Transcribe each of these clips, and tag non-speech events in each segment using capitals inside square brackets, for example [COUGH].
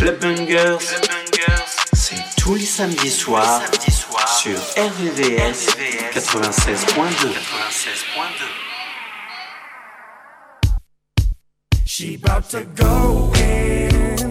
Le Bungers, c'est tous les samedis soirs sur RVVS 96.2. She about to.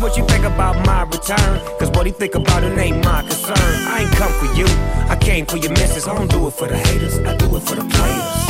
what you think about my return. Cause what he think about it ain't my concern. I ain't come for you, I came for your missus. I don't do it for the haters, I do it for the players.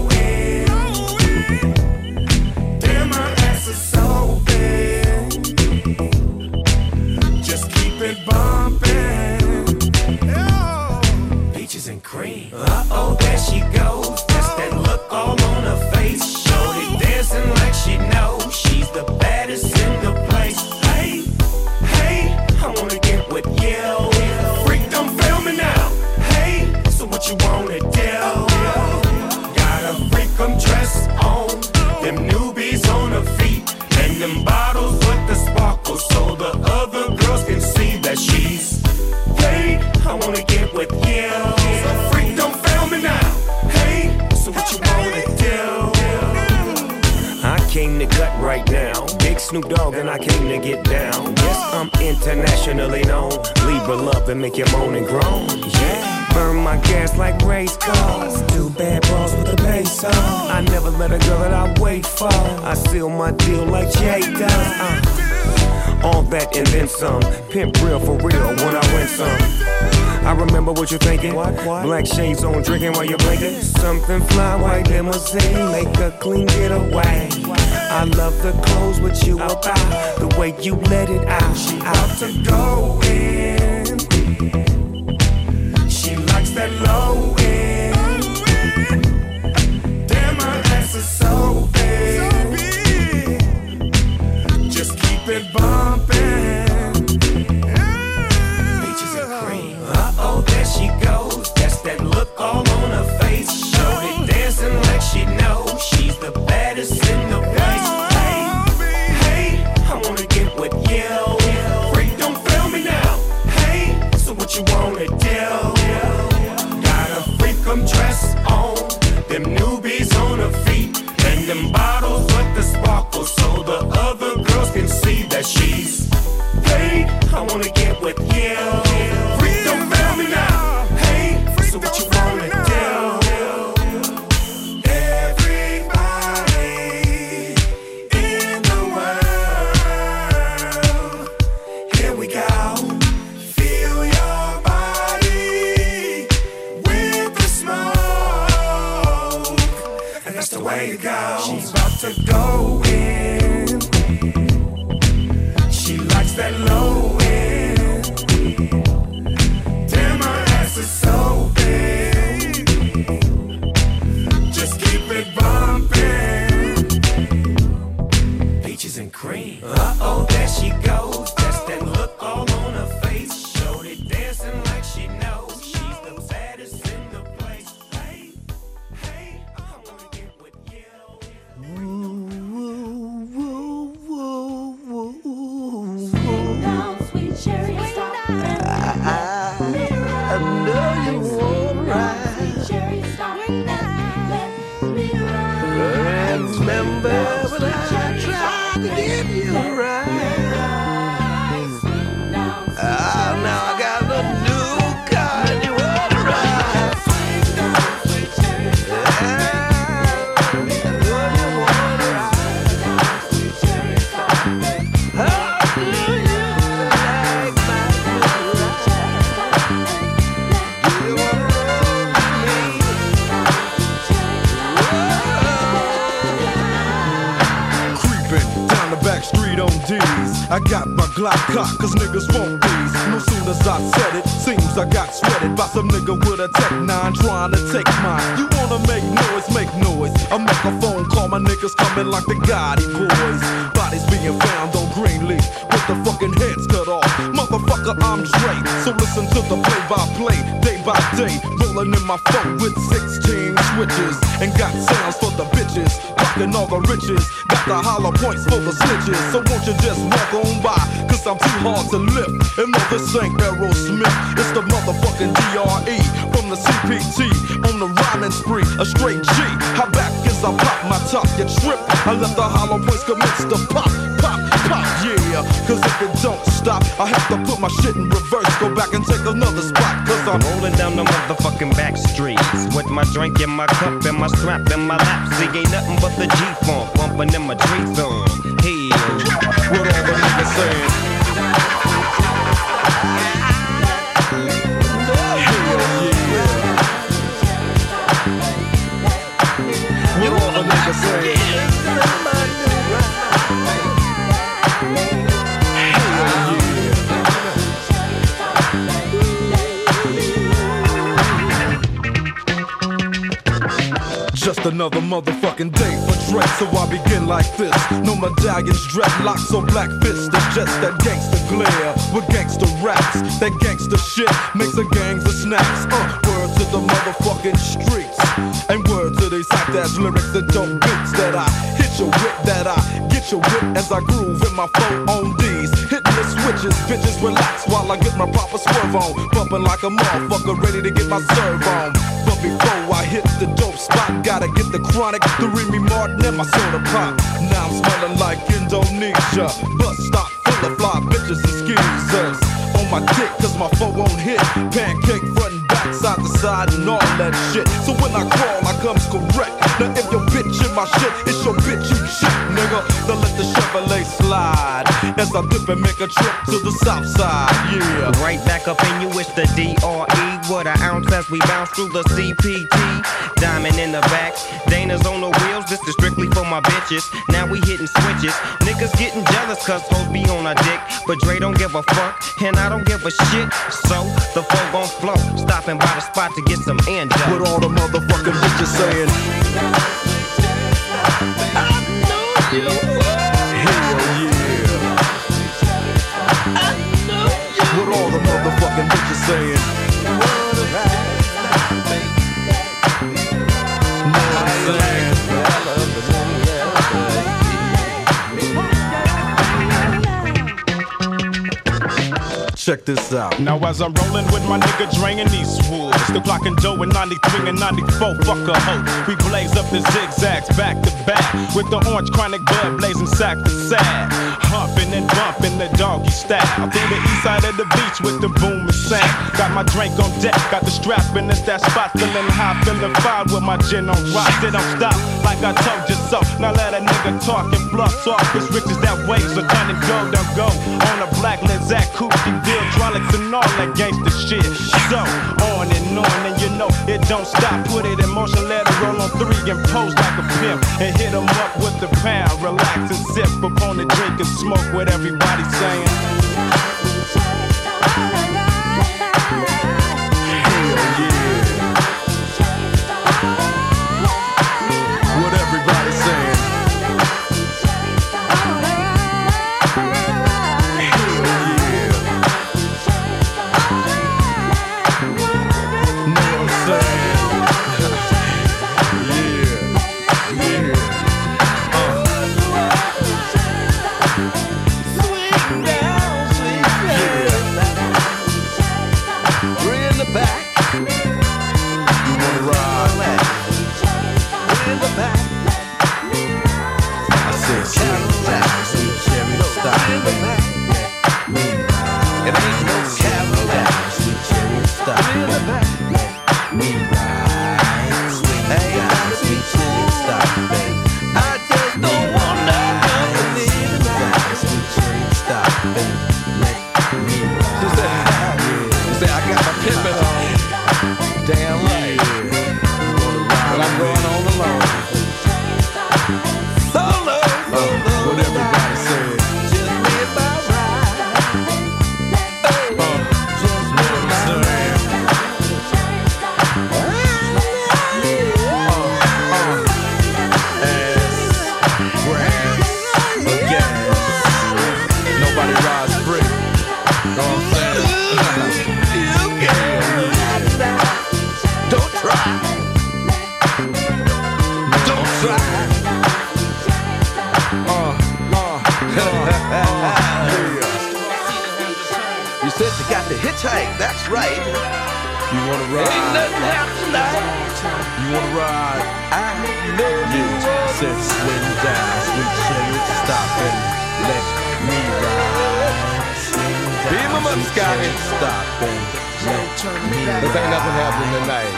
some. Pimp real for real when I win some. I remember what you're thinking. What, what? Black shades on, drinking while you're blinking. Something fly, white limousine, make a clean getaway. I love the clothes, what you about, the way you let it out. She out to go in. I got my Glock cocked, cause niggas won't these. No soon as I said it, seems I got sweated by some nigga with a Tech 9 trying to take mine. You wanna make noise, make noise. I make a phone call, my niggas coming like the Gotti boys. Bodies being found on Greenleaf with the fucking heads cut off. Motherfucker, I'm Dre, so listen to the play by play, day by day. Rolling in my phone with 16 switches and got sounds for the bitches. Rocking all the riches, got the hollow points for the snitches. So won't you just walk on by? Cause I'm too hard to lift. And no, this ain't Aerosmith, it's the motherfucking DRE from the CPT on the rhyming spree. A straight G. How back as I pop my top, you trip. I let the hollow points commence to pop, pop, pop, yeah. Cause if it don't stop, I have to put my shit in reverse. Go back and take another spot. Cause I'm Rolling down the motherfucking back streets with my drink in my cup and my strap in my lap. See, ain't nothing but the G funk bumping in my tree song. What all the niggas saying. Just another motherfucking day for Dre, so I begin like this. No medallions, dreadlocks, or black fists. It's just that gangster glare with gangster raps. That gangster shit makes a gangs of snaps. Uh, to the motherfucking streets. And word to these hot ass lyrics that don't beats that I hit your whip, that I get your whip as I groove in my phone on D's. Hitting the switches, bitches relax while I get my proper swerve on. Bumping like a motherfucker, ready to get my serve on. Chronic, the Remy Martin, and my soda pop. Now I'm smelling like Indonesia. Bus stop full of fly bitches and skeezers. On my dick, cause my phone won't hit. Pancake front and back, side to side, and all that shit. So when I crawl, I comes correct. Now if your bitch in my shit, it's your bitch you shit, nigga. Then let the Chevrolet slide. As I dip and make a trip to the south side, yeah. right back up in you, it's the DRE. What an ounce as we bounce through the CPT. Diamond in the back, Dana's on the wheels. This is strictly for my bitches. Now we hitting switches. Niggas getting jealous cause hoes be on our dick. But Dre don't give a fuck, and I don't give a shit. So the flow gon' flow. Stopping by the spot to get some end up. What all the motherfucking bitches saying? Hell saying? Check this out. Now as I'm rolling with my nigga Dre and Eastwood, still clocking dough in 93 and 94, fuck a hoe. We blaze up the zigzags back to back with the orange chronic blood blazing sack to sack, humping and bumping the doggy style through the east side of the beach with the boom and sound. Got my drink on deck, got the strap in it's that spot feeling high, feeling fine with my gin on rock. They don't stop like I told you so. Now let a nigga talk and bluff off. It's riches that waves are go, don't go on a black Lizak Cookie deal, tronics and all that gangster shit. So on and on, and you know it don't stop. Put it in motion, let it roll on three and pose like a pimp, and hit 'em up with the pound. Relax and sip upon the drink and smoke what everybody saying. wanna ride? I know you yeah. said swim down, swim chill, stop and let me ride. Swim down, Beam him up, Scotty. Stop and let me ride. This ain't nothing happening tonight.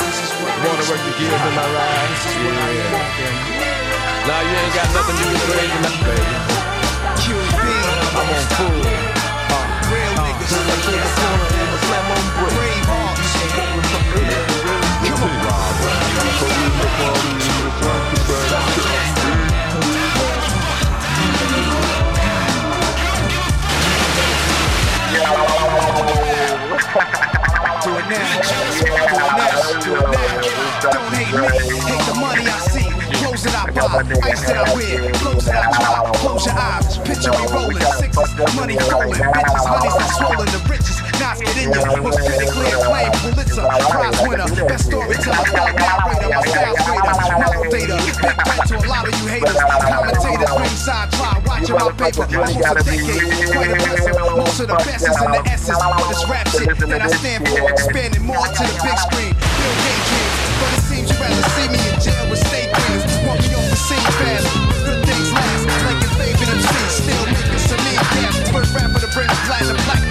Wanna work the gears in my ride? Yeah. Nah, you ain't got nothing to do with crazy, baby. I'm on food. Uh, uh, Real niggas. Uh, I can't slam on brave. Brave hearts. I I. Close your eyes, picture me rolling, sixes, money rolling, bitches, honey's that swollen, the riches. Nas get in ya. Was critically acclaimed Pulitzer Prize winner. Best storyteller, thought narrator, my style greater. Model data, big bet to a lot of you haters. Commentators, ringside try watching my paper. Almost a decade, quite impressive. Most of the best is in the essence of this rap shit that I stand for. Expanding more to the big screen. Bill Gates dreams, but it seems you'd rather see me in jail with state dreams. Want me on the scene fast, good things last. Like a favorite MC, still making some need. First rapper to bring a platinum black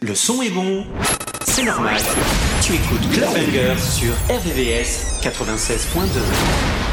Le son est bon, c'est normal. Tu écoutes Club Banger sur RVVS 96.2.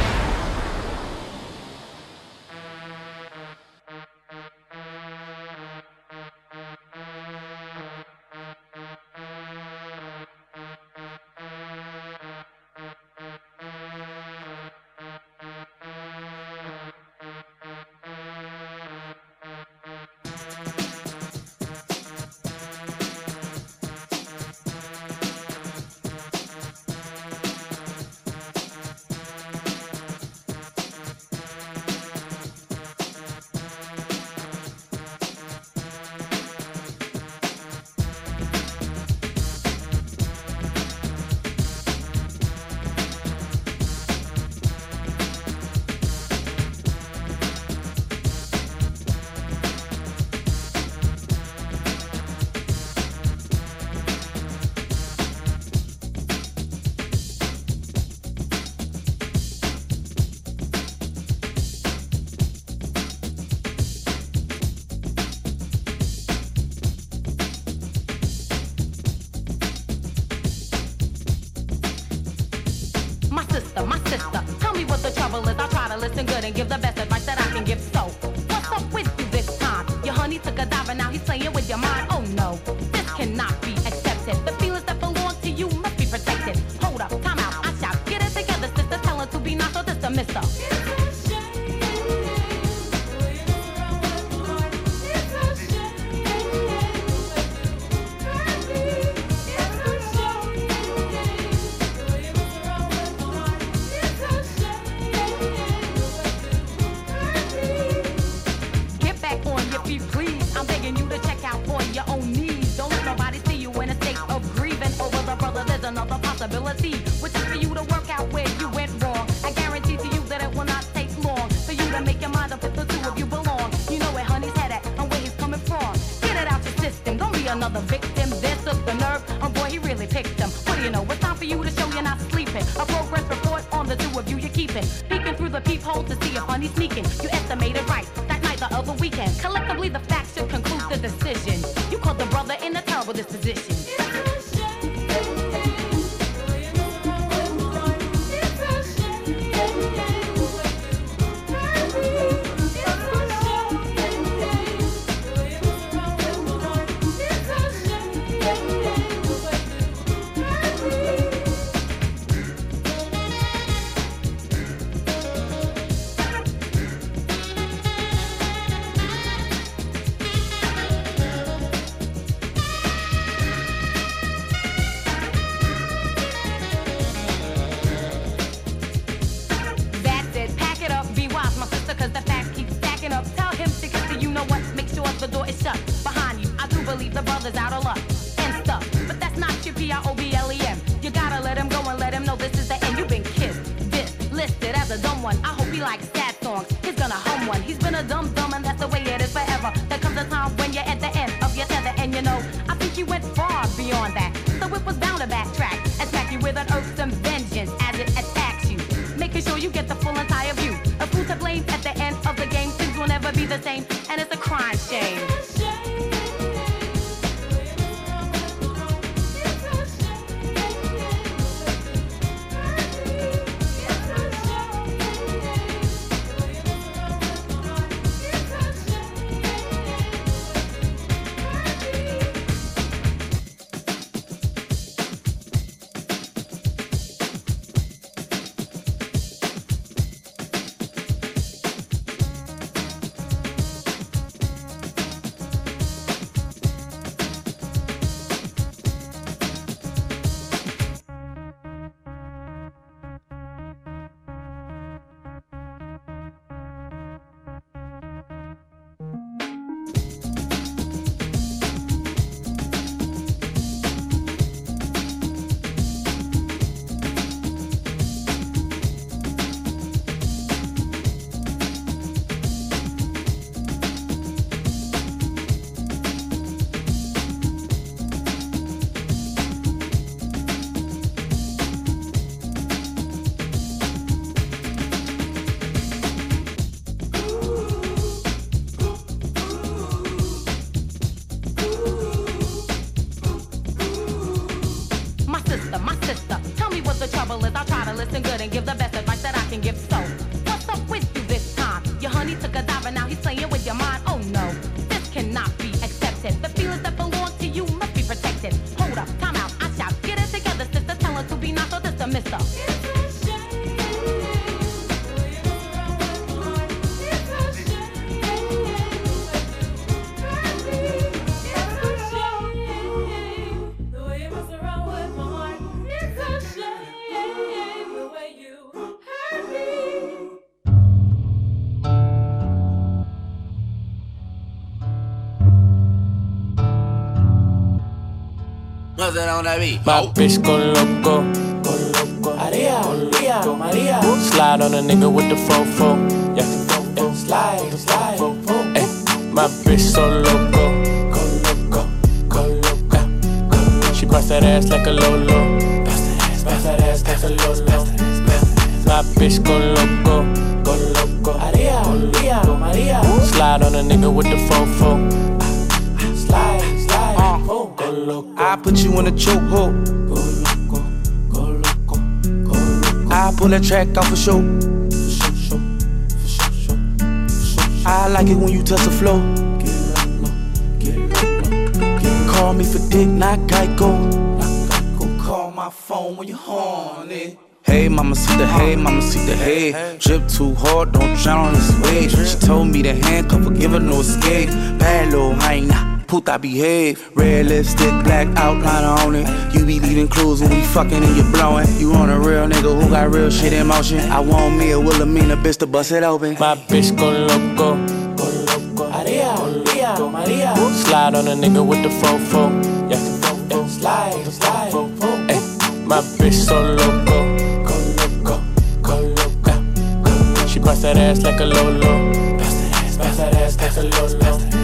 sister. Tell me what the trouble is. I try to listen good and give the best advice that I can give. So, what's up with you this time? Your honey took a dive and now he's playing with your mind. dump No será una beat. My bitch go loco. Maria, Maria, Maria. Slide on a nigga with the fofo. Yeah. Slide, slide. Ay, my bitch so loco. Go loco, go loco. She bust that ass like a lolo. Bust that ass, bust that ass like a lolo. My bitch go loco. Go loco. Maria, Maria, Maria. Slide on a nigga with the fofo. Put you in a chokehold. Go loco, go loco, go loco. I pull that track off for show. Show, show, show, show, show. I like it when you touch the floor. Get low, get low, get low. Call me for dick, not Geico. Go call my phone when you're horny. Hey, mama, see the hey, mama, see the hey. Drip too hard, don't drown on this wave. She told me to handcuff her, give her no escape. Bad little hyena, puta behave. Red lipstick, black outline on it. You be leaving clues when we fucking and you blowing. You on a real nigga who got real shit in motion. I want me a Wilhelmina bitch to bust it open. My bitch go loco. Go loco. Maria, Maria, Maria. Slide on a nigga with the fofo. Yeah. Slide, slide. Ay, my bitch so loco. Go loco, go loco. She bust that ass like a lolo. Bust that ass, bust that ass like a lolo.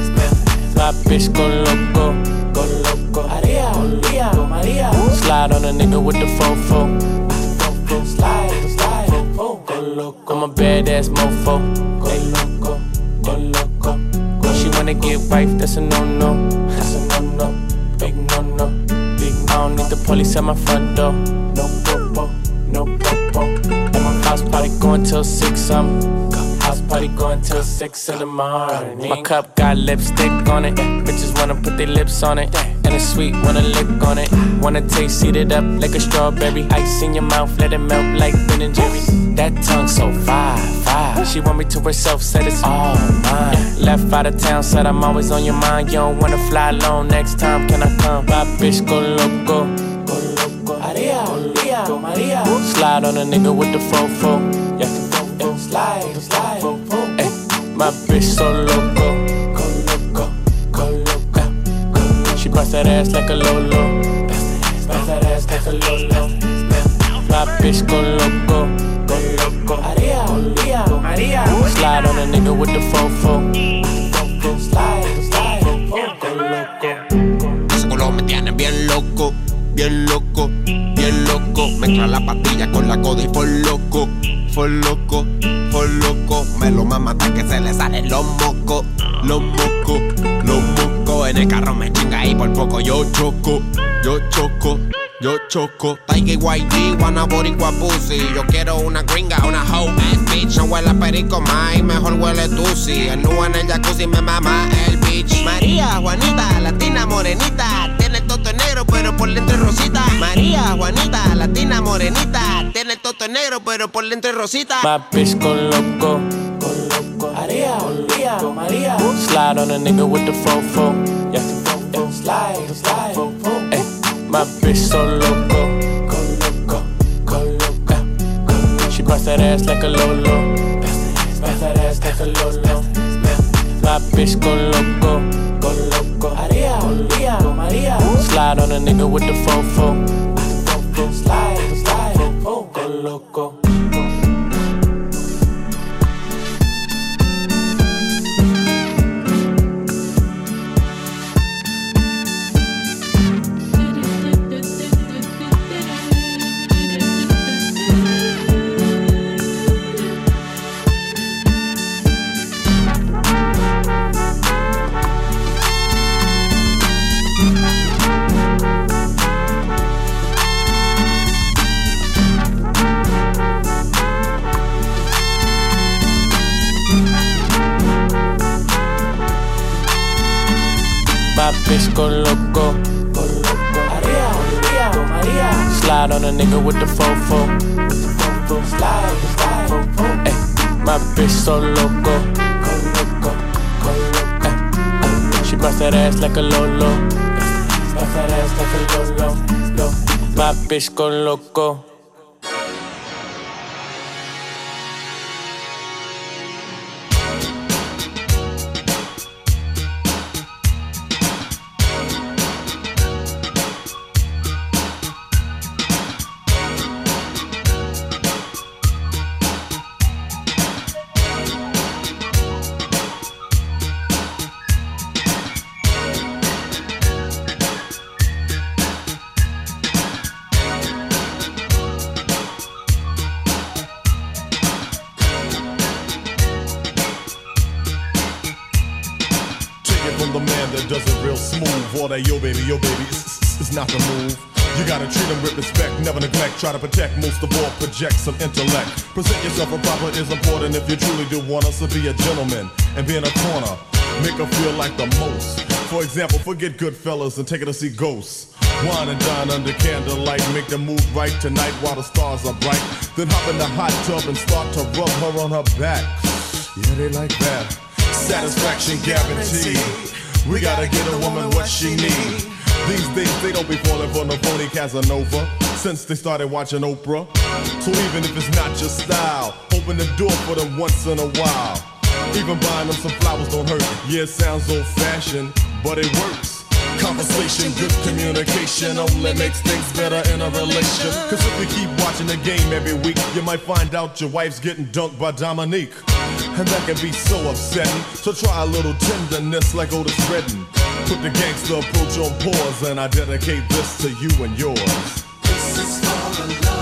My bitch go loco. Go loco. Maria, Maria, Maria. Slide on a nigga with the fofo. Slide, slide. Oh, go loco. I'm a badass mofo. Go loco, go loco. She wanna get wife, that's a no no. That's a no no. Big no no. Big I don't need the police at my front door. No popo, no popo. At my house party going till six. I'm party going till six in the morning. My cup got lipstick on it. Bitches wanna put their lips on it. And it's sweet, wanna lick on it. Wanna taste, eat it up like a strawberry. Ice in your mouth, let it melt like Ben and Jerry's. That tongue so fire, fire. She want me to herself, said it's all mine. Left out of town, said I'm always on your mind. You don't wanna fly alone next time, can I come? My bitch go loco. Go loco. Maria, Maria, Maria. Slide on a nigga with the fofo. Yeah. Slide, slide. My bitch so loco. Go loco, go loco. She bust that ass like a lolo. Bust that ass like a lolo. My bitch go loco. Go loco. Maria, Maria, Maria. Slide on a nigga with the fofo. Slide, slide. Oh, loco. Ese culo me tiene bien loco, bien loco, bien loco. Mezcla la pastilla con la coda y por loco, por loco, por loco. Me lo mama hasta que se le salen los mocos, los mocos, los mocos. En el carro me chinga y por poco yo choco, yo choco. Yo choco, Tiger YG, wanna boricua pussy Yo quiero una gringa, una hoe ass bitch No huele a perico y mejor huele tusi El nu en el jacuzzi me mama el bitch María, Juanita, latina morenita toto negro pero por dentro es rosita María, Juanita, latina morenita Tiene el toto negro pero por dentro es rosita My bitch go loco. Go loco. Maria, Maria, Maria. Slide on a nigga with the fofo. Yeah. Slide, slide. Ay, my bitch so loco. Go loco, go loco. She bust that ass like a lolo. Bust that ass like a lolo. Bitch go loco. Go loco. Maria, Maria, Maria. Slide on a nigga with the fofo. Slide, slide. Oh, go loco. My bitch go loco. Maria, Maria, Maria. Slide on a nigga with the fofo. Slide, slide. Ay, my bitch so loco. Go loco, go loco. Ay, she bust that ass like a lolo. Bust that ass like a lolo. Lo. My bitch go loco. Try to protect, most of all, project some intellect. Present yourself a proper is important if you truly do want us to be a gentleman and be in a corner. Make her feel like the most. For example, forget Goodfellas and take her to see ghosts. Wine and dine under candlelight, make them move right tonight while the stars are bright. Then hop in the hot tub and start to rub her on her back. Yeah, they like that. Satisfaction guaranteed. We gotta get a woman what she need. These days they don't be falling for no phony Casanova since they started watching Oprah. So even if it's not your style, open the door for them once in a while. Even buying them some flowers don't hurt. Yeah, it sounds old fashioned, but it works. Conversation, good communication only makes things better in a relation. Cause if you keep watching the game every week, you might find out your wife's getting dunked by Dominique. And that can be so upsetting. So try a little tenderness like Otis Redding. Put the gangster approach on pause, and I dedicate this to you and yours. Is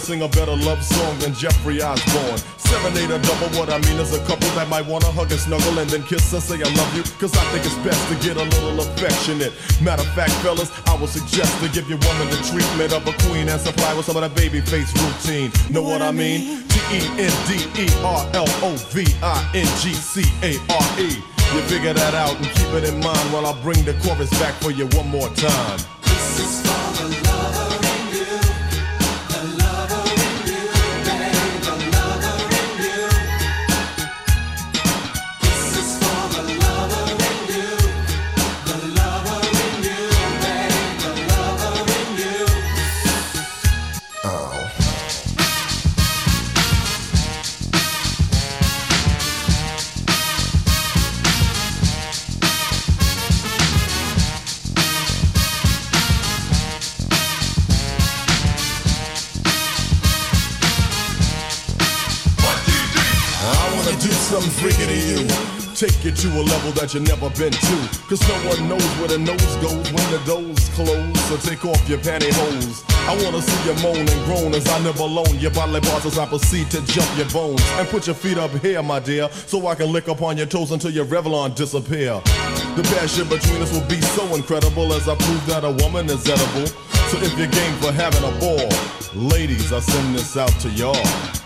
sing a better love song than Jeffrey Osborne. Serenade a double, what I mean is a couple that might wanna hug and snuggle and then kiss and say I love you. Cause I think it's best to get a little affectionate. Matter of fact, fellas, I would suggest to give your woman the treatment of a queen and supply with some of that Babyface routine. Know what I mean? T E N D E R L O V I N G C A R E. You figure that out and keep it in mind while I bring the chorus back for you one more time. This is for Take you a level that you never been to. Cause no one knows where the nose goes when the doors close. So take off your pantyhose. I wanna see you moan and groan as I never loan your bodily parts as I proceed to jump your bones. And put your feet up here, my dear, so I can lick upon your toes until your Revlon disappear. The passion between us will be so incredible as I prove that a woman is edible. So if you're game for having a ball, ladies, I send this out to y'all.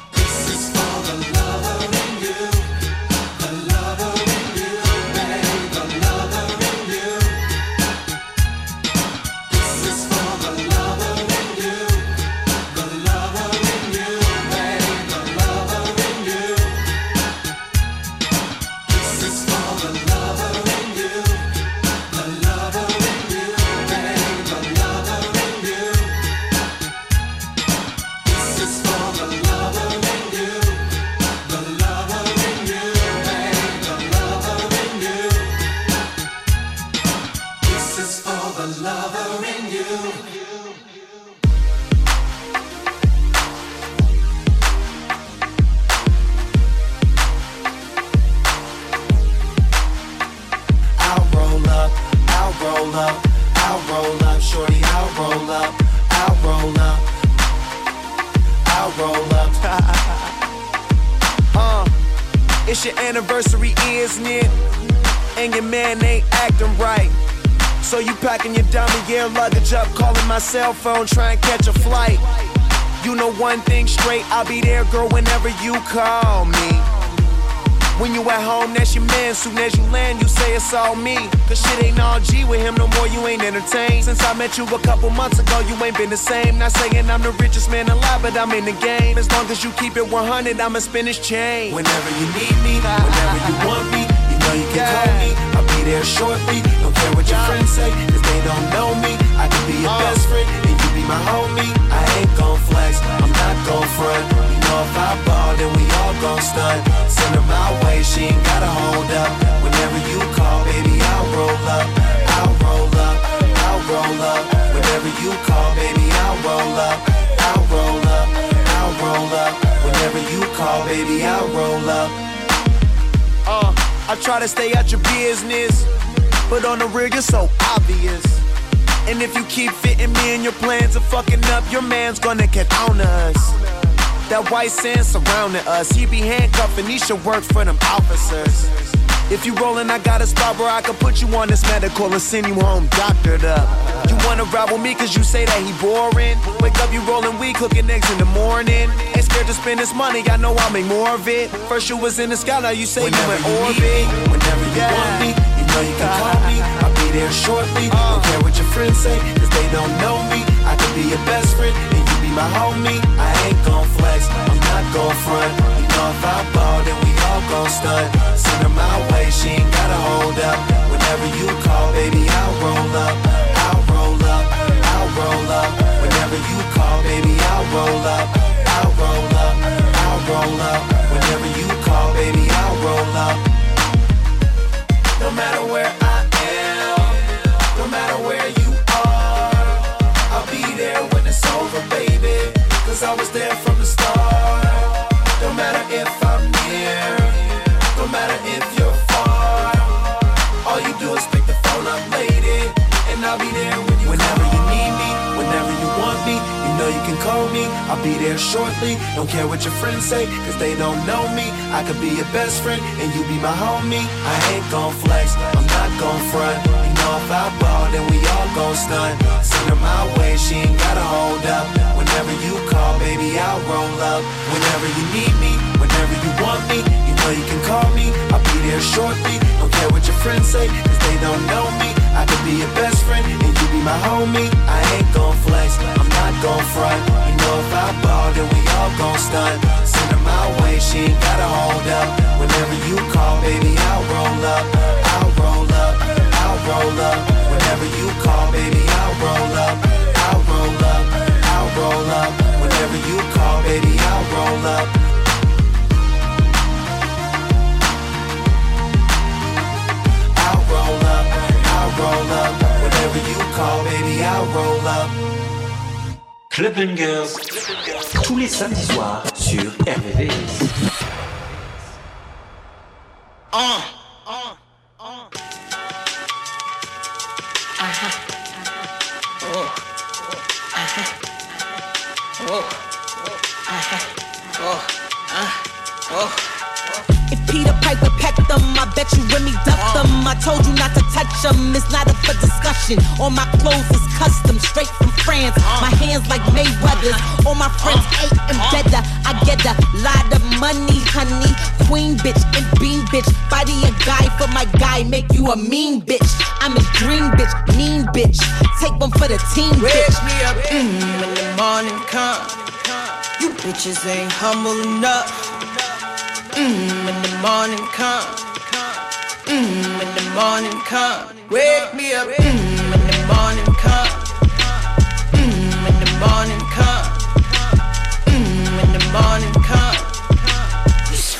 Up, calling my cell phone, trying to catch a flight. You know one thing straight, I'll be there, girl, whenever you call me. When you at home, that's your man. Soon as you land, you say it's all me. Cause shit ain't all G with him no more, you ain't entertained. Since I met you a couple months ago, you ain't been the same. Not saying I'm the richest man alive, but I'm in the game. As long as you keep it 100, I'ma spin this chain. Whenever you need me, whenever you want me, you know you can call me. Be there shortly. Don't care what your friends say, cause they don't know me. I can be your oh. best friend, and you be my homie. I ain't gon' flex, I'm not gon' front. You know if I ball, then we all gon' stunt. Send her my way, she ain't gotta hold up. Whenever you call, baby, I'll roll up. I'll roll up, I'll roll up. Whenever you call, baby, I'll roll up. I'll roll up, I try to stay out your business, but on the real, you're so obvious. And if you keep fitting me in your plans of fucking up, your man's gonna get on us. That white sand surrounding us, he be handcuffing, he should work for them officers. If you rollin', I got a spot where I can put you on this medical and send you home doctored up. You wanna with me cause you say that he boring? Wake up, you rollin' weed, cooking eggs in the morning. Ain't scared to spend this money, I know I'll make more of it. First you was in the sky, now you say Whenever you in you orbit. me, whenever you want me, you know you can call me. I'll be there shortly. Uh. Don't care what your friends say, cause they don't know me. I could be your best friend, and you be my homie. I ain't gon' flex, I'm not gon' front. If I ball, then we all gon' stunt. Send her my way, she ain't gotta hold up. Whenever you call, baby, I'll roll up. I'll roll up, I'll roll up. Whenever you call, baby, I'll roll up. I'll roll up, I'll roll up. Whenever you call, baby, I'll roll up. No matter where I am, no matter where you are, I'll be there when it's over, baby. Cause I was there from I'll be there shortly. Don't care what your friends say, cause they don't know me. I could be your best friend, and you be my homie. I ain't gon' flex, I'm not gon' front. You know if I ball, then we all gon' stunt. Send her my way, she ain't gotta hold up. Whenever you call, baby, I'll roll up. Whenever you need me, whenever you want me, you know you can call me. I'll be there shortly. Don't care what your friends say, cause they don't know me. I could be your best friend, my homie. I ain't gon' flex, I'm not gon' front. You know if I ball, then we all gon' stunt. Send her my way, she ain't gotta hold up. Whenever you call, baby, I'll roll up. I'll roll up, I'll roll up. Whenever you call, baby, I'll roll up. I'll roll up, I'll roll up. Whenever you call, baby, I'll roll up. I'll roll up, I'll roll up. Whenever you call, baby, I'll roll up. Club Bangers, tous les samedis soirs sur RVVS. Uh. If Peter Piper pecked them, I bet you Remy ducked them. I told you not to touch them, it's not up for discussion. All my clothes is custom, straight from France. My hands like Mayweather's. All my friends ate and better. I get a lot of money, honey. Queen bitch and bean bitch. Body a guy for my guy, make you a mean bitch. I'm a dream bitch, mean bitch. Take one for the team, bitch. me up mm, when the morning come. You bitches ain't humble enough. Mm, when the morning come. Mm, when the morning come. Wake me up mm, when the morning come. Mm, when the morning come. Mm, when the morning come.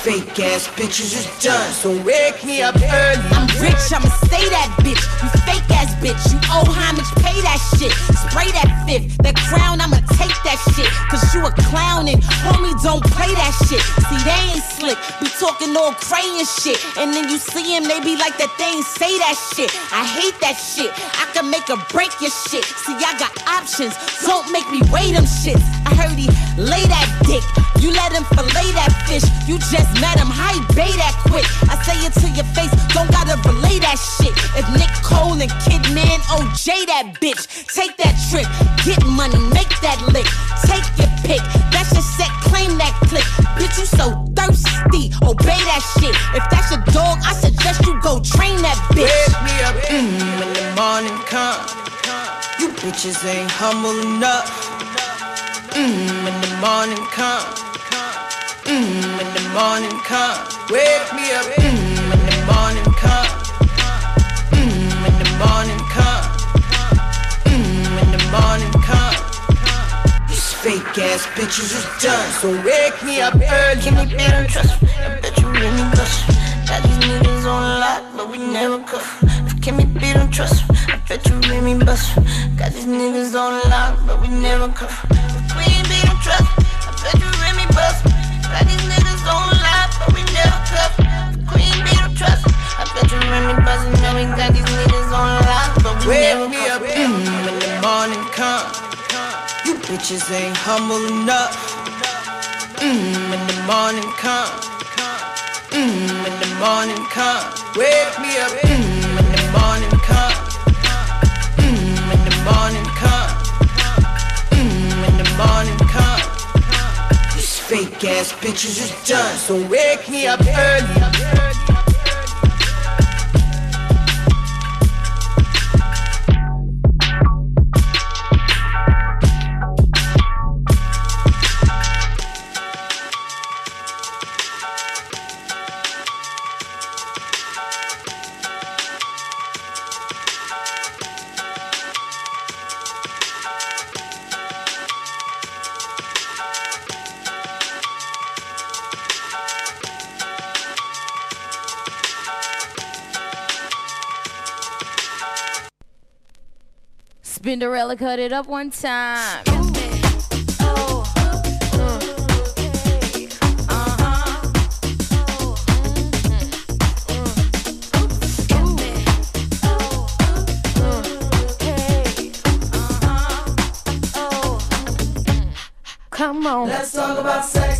Fake ass bitches is done, so wake me up early. I'm rich, I'ma stay that bitch. You fake ass bitch, you owe homage, pay that shit. Spray that fifth, that crown, I'ma take that shit. Cause you a clown and homie don't play that shit. See, they ain't slick, be talking all crayon shit. And then you see him, they be like that they ain't say that shit. I hate that shit, I can make or break your shit. See, I got options, don't make me weigh them shits. I heard he lay that dick. You let him fillet that fish. You just met him, how he bait that quick. I say it to your face, don't gotta relay that shit. If Nick Cole and Kidman OJ that bitch, take that trip, get money, make that lick, take your pick. That's your set, claim that click. Bitch, you so thirsty, obey that shit. If that's your dog, I suggest you go train that bitch. Wake me up mm, when the morning come. You bitches ain't humble enough. Mm, when the morning come. Mm, when the morning come. Wake me up mm, when the morning come. Mm, when the morning come. Mm, when the morning come. These fake ass bitches is done, so wake me up early. Give me better trust. I bet you really bust. Got these niggas on lock, but we never cuff. If Kimmy B don't trust, I bet you really bust. Got these niggas on lock, but we never cuff. If Queen B don't trust, I bet you really bust. Got these niggas on lock, but we never cuff. If Queen B don't trust, I bet you really bust. And now we got these niggas on lock, but we Wake never me cuff. up mm, when the morning come. You bitches ain't humble enough. Mm, when the morning come. Mm, when the morning come. Wake me up mm, morning come. Mm, when the morning come. Mm, when the morning come. These fake ass bitches is done, so wake me up early. Cut it up one time. Come on. Let's talk about sex,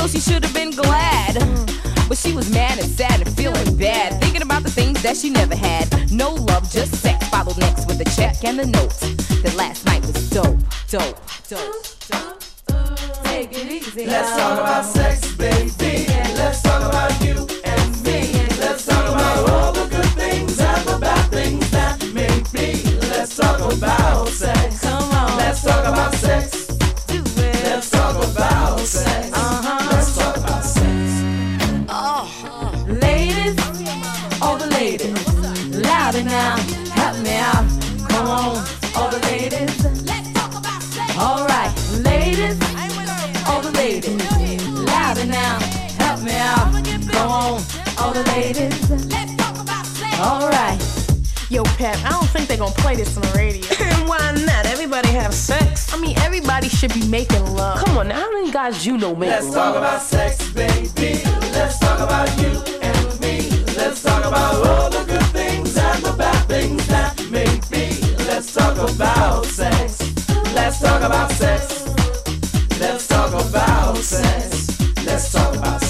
so she should have been glad. But she was mad and sad and feeling bad, thinking about the things that she never had. No love, just sex. Followed next with a check and the note that last night was dope, dope, dope, dope. Take it easy. Let's talk about sex, baby. Let's talk about you and me. Let's talk about all the good things and the bad things that make me. Let's talk about sex. Come on. Let's talk about sex. Do it. Let's talk about sex. The ladies. Let's talk about sex. All right. Yo, Pep, I don't think they're gonna play this on the radio. [LAUGHS] Why not? Everybody have sex. I mean, everybody should be making love. Come on, now, how many guys you know make Let's love? talk about sex, baby. Let's talk about you and me. Let's talk about all the good things and the bad things that may be. Let's talk about sex. Let's talk about sex. Let's talk about sex. Let's talk about sex.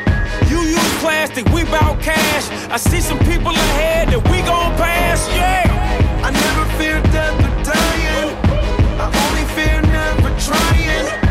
Plastic, we bout cash. I see some people ahead that we gon' pass, yeah. I never fear death or dying. I only fear never trying.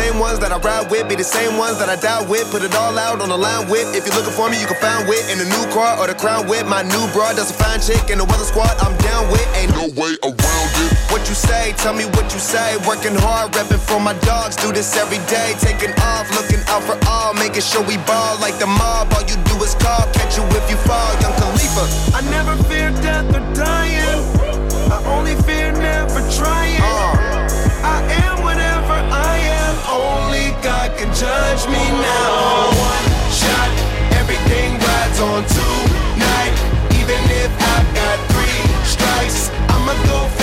Same ones that I ride with be the same ones that I die with. Put it all out on the line with. If you're looking for me, you can find wit in the new car or the crown with. My new broad does a fine chick in the weather squad. I'm down with. Ain't no way around it. What you say? Tell me what you say. Working hard, repping for my dogs. Do this every day. Taking off, looking out for all. Making sure we ball like the mob. All you do is call. Catch you if you fall. Young Khalifa. I never fear death or dying. I only fear never trying. Uh. I am God can judge me now. One shot, everything rides on tonight. Even if I've got three strikes, I'ma go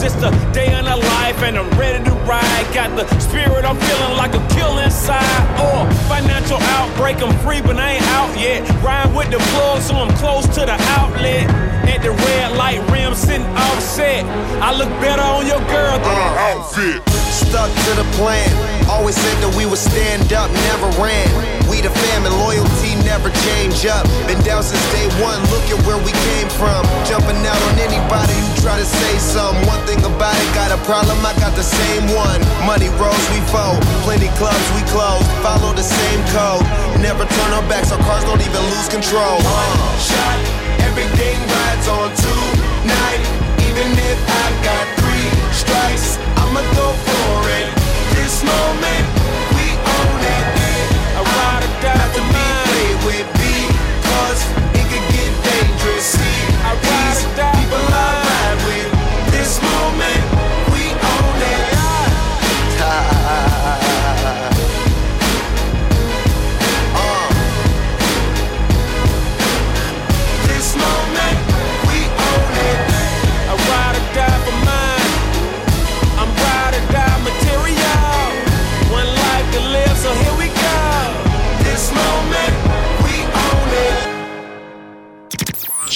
knives. It's the day in the life, and I'm ready to ride. Got the spirit, I'm feeling like a kill inside. Or financial outbreak, I'm free, but I ain't out yet. Ride with the plug, so I'm close to the outlet. At the red light rim, sitting offset. I look better on your girl than uh, her outfit. Stuck to the plan. Always said that we would stand up, never ran. We the fam and loyalty never change up. Been down since day one, look at where we came from. Jumping out on anybody who try to say something. One thing about it, got a problem, I got the same one. Money rolls, we fold. Plenty clubs, we close. Follow the same code. Never turn our backs, our cars don't even lose control. One shot, everything rides on tonight. Even if I've got three strikes, I'ma go for it. This moment,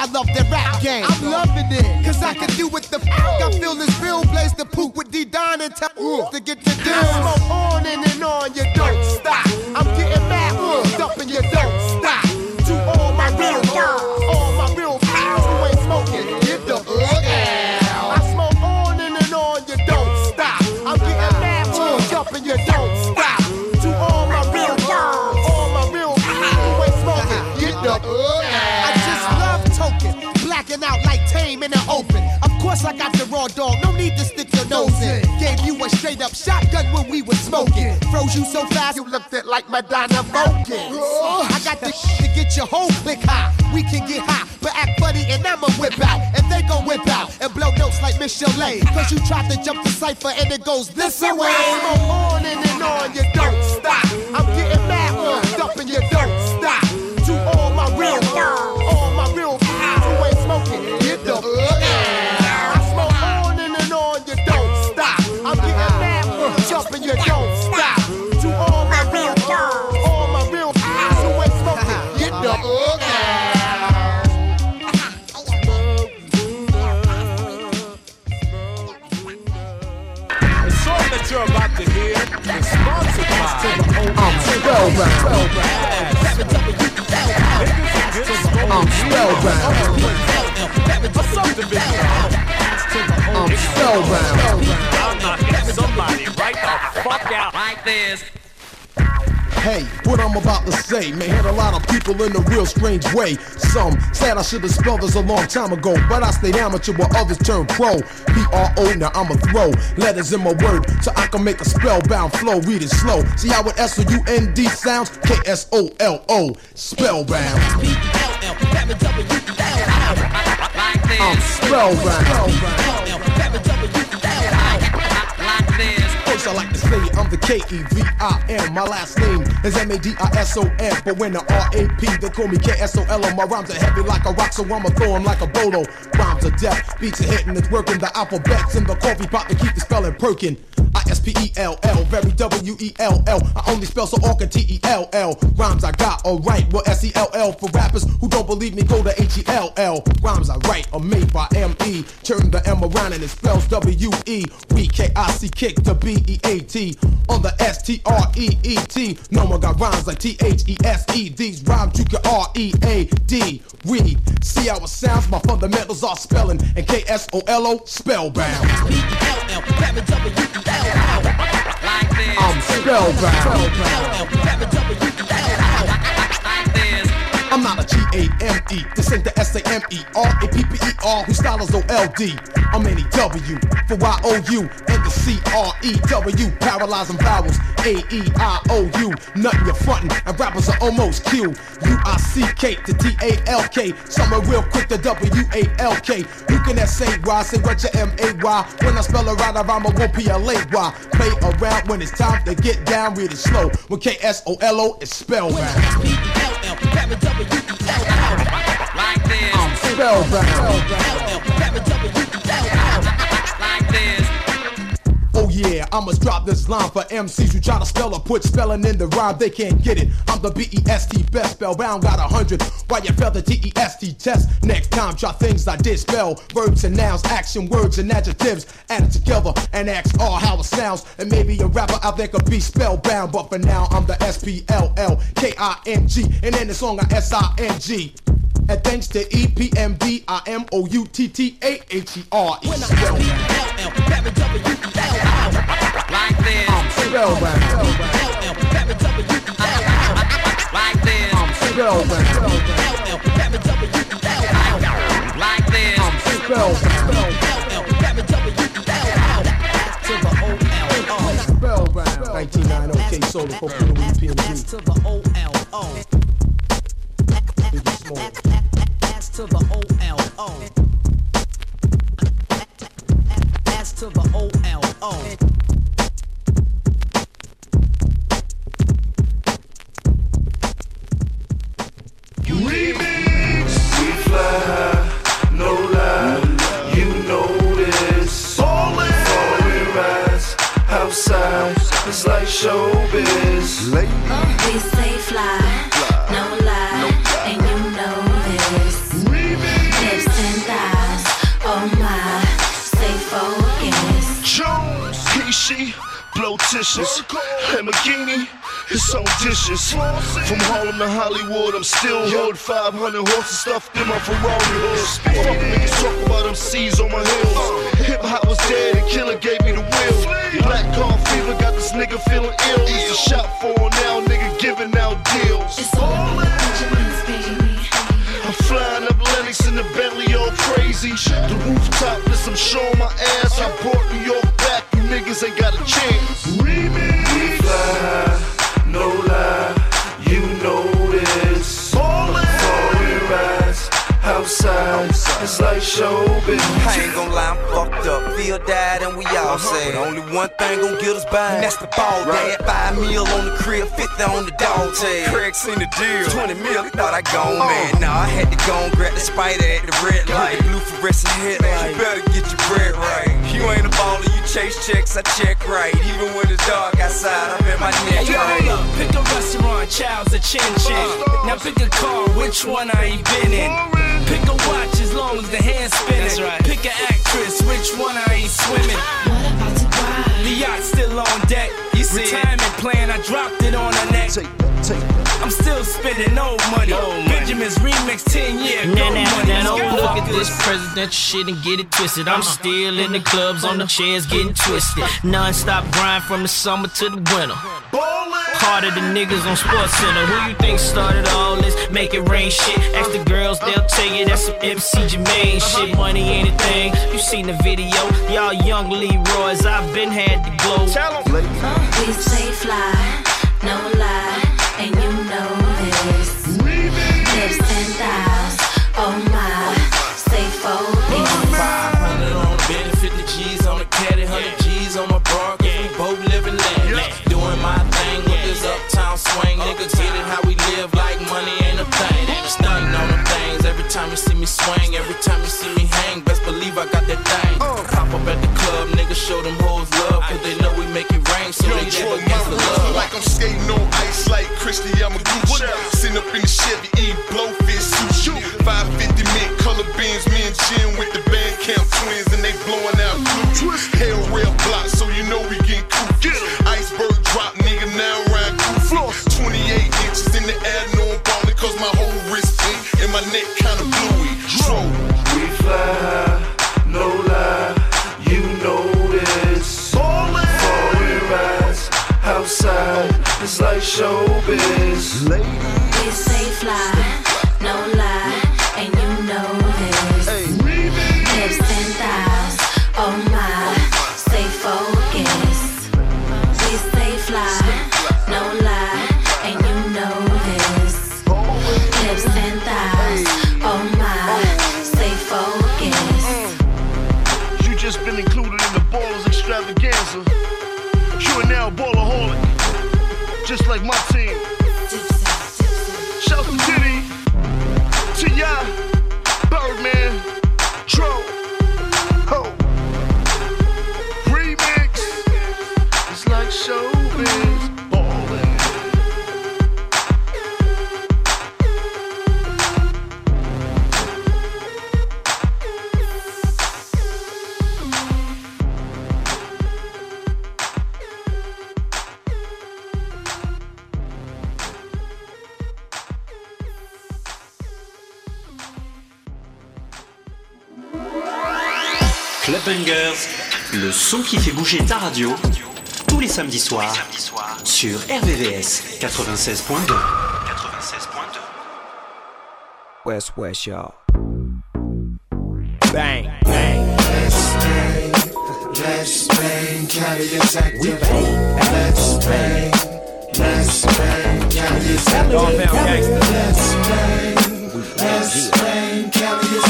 I love the rap game. I'm loving it. Cause I can do what the fuck I feel is real. Blaze the poop with D Don and tell to get the Course I got the raw dog, no need to stick your nose in. Gave you a straight up shotgun when we was smoking. Froze you so fast you looked it like Madonna Vulcan. I got the to get your whole click high. We can get high, but act funny and I'ma whip out. And they gon' whip out and blow notes like Michelle. Cause you tried to jump the cipher and it goes this way. Smoke on and, and on, you don't stop. I'm getting mad, uh, up and spellbound. I'm spellbound. A. I'm spellbound. I'm knocking somebody right the fuck out. Like this. Hey, what I'm about to say may hit a lot of people in a real strange way. Some said I should have spelled this a long time ago, but I stayed amateur while others turned pro. P-R-O, now I'ma throw letters in my word so I can make a spellbound flow. Read it slow. See how it S-O-U-N-D sounds? K-S-O-L-O, spellbound. I'm spellbound. First, I like to say I'm the K-E-V-I-N. My last name is M-A-D-I-S-O-N. But when the R-A-P, they call me K-S-O-L-O. My rhymes are heavy like a rock, so I'ma throw 'em like a bolo. Rhymes are death, beats are hitting, it's working. The alphabets in the coffee pot to keep the spelling perking. I-S-P-E-L-L, very W-E-L-L. I only spell so all can T-E-L-L. Rhymes I got, alright, well S-E-L-L. For rappers who don't believe me, go to H-E-L-L. Rhymes I write are made by M-E. Turn the M around and it spells W-E. We K-I-C kick to B-E-A-T. On the S-T-R-E-E-T. No one got rhymes like T-H-E-S-E. These rhymes you can R-E-A-D. Read, see how it sounds? My fundamentals are spelling. And K-S-O-L-O, spellbound. I'm spellbound. I'm not a G-A-M-E. This ain't the S-A-M-E-R-A-P-P-E-R whose style is O-L-D. I'm N-E-W for Y-O-U and the C-R-E-W. Paralyzing vowels. A-E-I-O-U. Nothing you're frontin' and rappers are almost Q. U-I-C-K to T-A-L-K. Somewhere real quick to W-A-L-K. You can S-A-Y, say what your M-A-Y. When I spell it right, I rhyme, I won't P-L-A-Y. Play around when it's time to get down, read it slow. When K-S-O-L-O is spellbound. I'm spellbound. Oh yeah, I must drop this line for MCs who try to spell or put spelling in the rhyme, they can't get it. I'm the B-E-S-T best spellbound, got a hundred. Why you fail the T-E-S-T test, next time try things I did spell. Verbs and nouns, action words and adjectives, add it together and ask all how it sounds. And maybe a rapper out there could be spellbound, but for now I'm the S-P-L-L-K-I-N-G, and in the song I S-I-N-G. And thanks to EPMD, I M O U T T A H E R E. When I spell Barry W E L L. Like this. I'm spell Like this. I'm spell Barry W E L L. Like this. I'm spell Barry W E L L. To the O. Spellbound. 1990 it's. From Harlem to Hollywood, I'm still hood. 500 horses stuffed in my Ferrari hood. Fuck niggas talk about them C's on my heels. Hip hop was dead and Killer gave me the wheel. Black car fever got this nigga feeling ill. He's a shop for now, nigga giving out deals. I'm flying up Lenox in the Bentley all crazy. The rooftop is I'm showing my ass. I brought New York back, you niggas ain't got a chance. Remix. Yes like showbiz. I ain't gon' lie, I'm fucked up. Feel died and we all uh-huh. sad. Only one thing gon' get us by, and that's the ball dad. Five mil on the crib, 50 on the dog tag. Craig seen the deal. 20 mil, he thought I gone, oh. man. Nah, I had to go and grab the spider at the red light. Blue fluorescent headlight. You better get your bread right. You ain't a baller, you chase checks, I check right. Even when it's dark outside, I'm in my neck Yo, right. hold up. Pick a restaurant, child's a chin chin. Uh. Now pick a car, which one I ain't been in. Pick a watch as long as the hand's spinning. Pick an actress, which one I ain't swimming. The yacht still on deck. You see Retirement plan, I dropped it on her neck. I'm still spending old money. Benjamin's remix 10 year Now, gold now, money. now, oh, don't look at this presidential shit and get it twisted. I'm uh-huh. still in the clubs on the chairs getting twisted. Non-stop grind from the summer to the winter. Harder than niggas on Sports Center. Who you think started all this? Make it rain shit. Ask the girls, they'll tell you that's some MC Jermaine shit. Money ain't a thing. You seen the video? Y'all young Leroy's. I've been had the glow. We stay fly, no lie, every time you see me hang, best believe I got that thing. Oh. Pop up at the club, nigga, show them hoes son qui fait bouger ta radio, tous les samedis soirs, sur RVVS 96.2. West West, y'all. Bang, bang. Let's bang, let's bang, carry this active. Let's bang, Let's bang, Cali is active. Let's bang, let's bang, Cali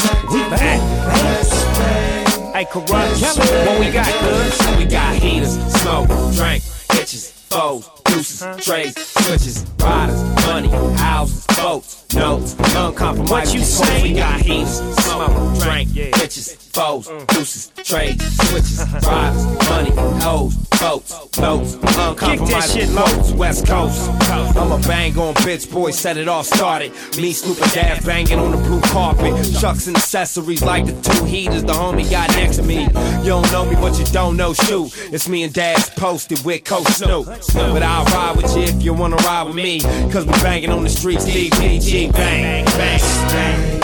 Hey, Kurupt. What we got, good? We got heaters, smoke, drink, bitches, foes, deuces, trays, switches, riders, money, houses, boats, notes, uncompromised. What you say? We got heaters, smoke, drink, bitches, foes, deuces, trades, switches, riders, money, hoes, boats, notes, uncompromised. shit quotes. West Coast. I'm a bang on bitch, boy, set it all started. Me, Snoop and Daz banging on the blue carpet. Chucks and accessories like the two heaters the homie got next to me. You don't know me, but you don't know shoot. It's me and Daz's posted with Coach Snoop. But I'll ride with you if you wanna ride with me. Cause we banging on the streets, DPG, bang, bang, bang.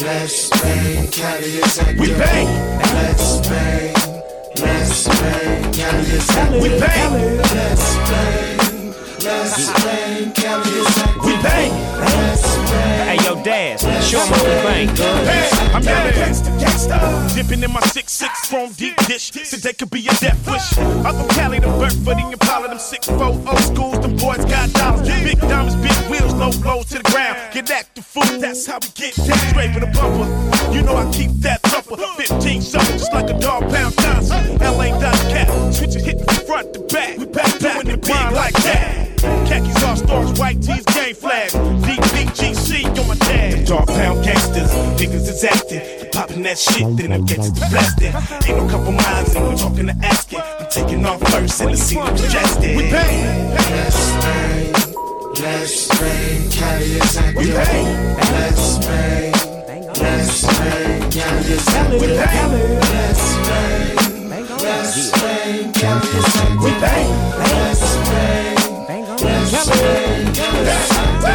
Let's bang, is active. We bang. Let's bang, let's bang, Cali is active. We bang. Let's bang, let's bang, Cali is active. We bang. Let's bang. Hey, yo, Daz, show 'em how we bang, good. Hey, I'm down gangsta, gangsta. Dipping in my six six from deep dish. Said they could be a death wish. I'm from Cali, the Burford, and Impala, them six four old schools. Them boys got dollars, big diamonds, big wheels, low blows to the ground. Get that the food, that's how we get down. Straight for the bumper. You know I keep that thumper. 15 something, just like a dog pound Johnson. LA dot cap, switch it hitting from front to back. We back doing the grind like that. Khakis all stars, white tees, game flags. DPGC on my tag. Dog pound gangsters, niggas is acting. Popping that shit, then it gets blasted. Ain't no couple miles, and we talking to asking. I'm taking off first, and the scene is congested. We bang. Let's bang, let's bang, Cali is active. We bang. Let's bang, let's bang, Cali is active. We bang. Let's bang, let's bang, Cali is active. We bang. Let's bang, let's bang, Cali is active.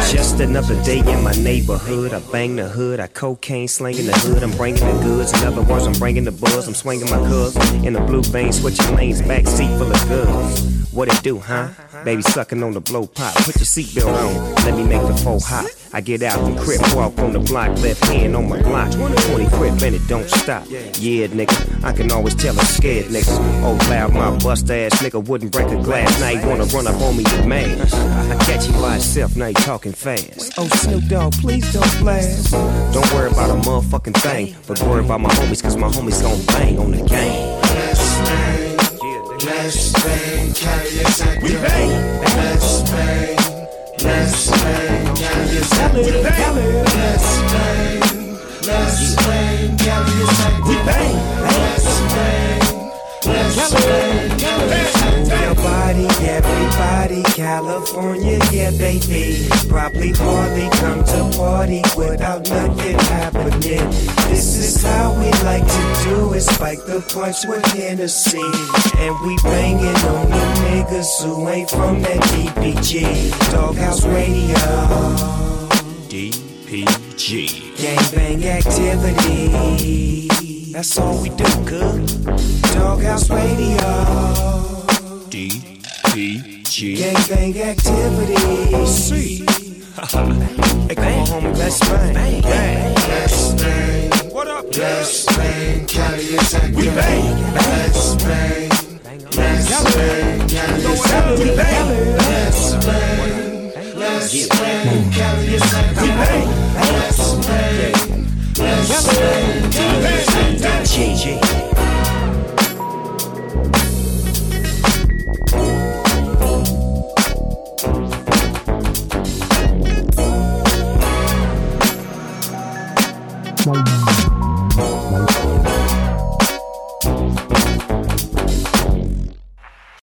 Just another day in my neighborhood. I bang the hood, I cocaine slanging the hood. I'm bringing the goods. In other words, I'm bringing the buzz. I'm swinging my cuz in the blue vein, switching lanes, back seat full of goods. What it do, huh? Baby sucking on the blow pop. Put your seatbelt on. Let me make the four hot. I get out and crip walk on the block, left hand on my Glock. 20 crip and it don't stop. Yeah, nigga, I can always tell a scared nigga. Oh, loud my bust ass nigga wouldn't break a glass. Now you wanna run up on me, you mad. I catch you by itself, now you talking fast. Oh, Snoop Dogg, please don't blast. Don't worry about a motherfucking thing, but worry about my homies, cause my homies gon' bang on the game. Let's bang, let's bang, Cali is active. We bang. Let's bang, let's bang, Cali is active. We bang. Let's bang, let's bang, Cali is active. We bang. Let's bang, Everybody, California, yeah, baby. Probably hardly come to party without nothing happening. This is how we like to do it. Spike the punch with Hennessy. And we banging on the niggas who ain't from that DPG. Doghouse Radio. DPG. Gangbang activity. That's all we do, good. Doghouse Radio. DPG. Gangbang activity. See. [LAUGHS] hey, come on, homie, let's bang. Bang, bang. Let's bang, What up? let's bang, Cali is. We bang. Let's bang, let's bang, Cali is active. We bang. Let's bang, let's bang, Let's play. Let's play. Let's sway.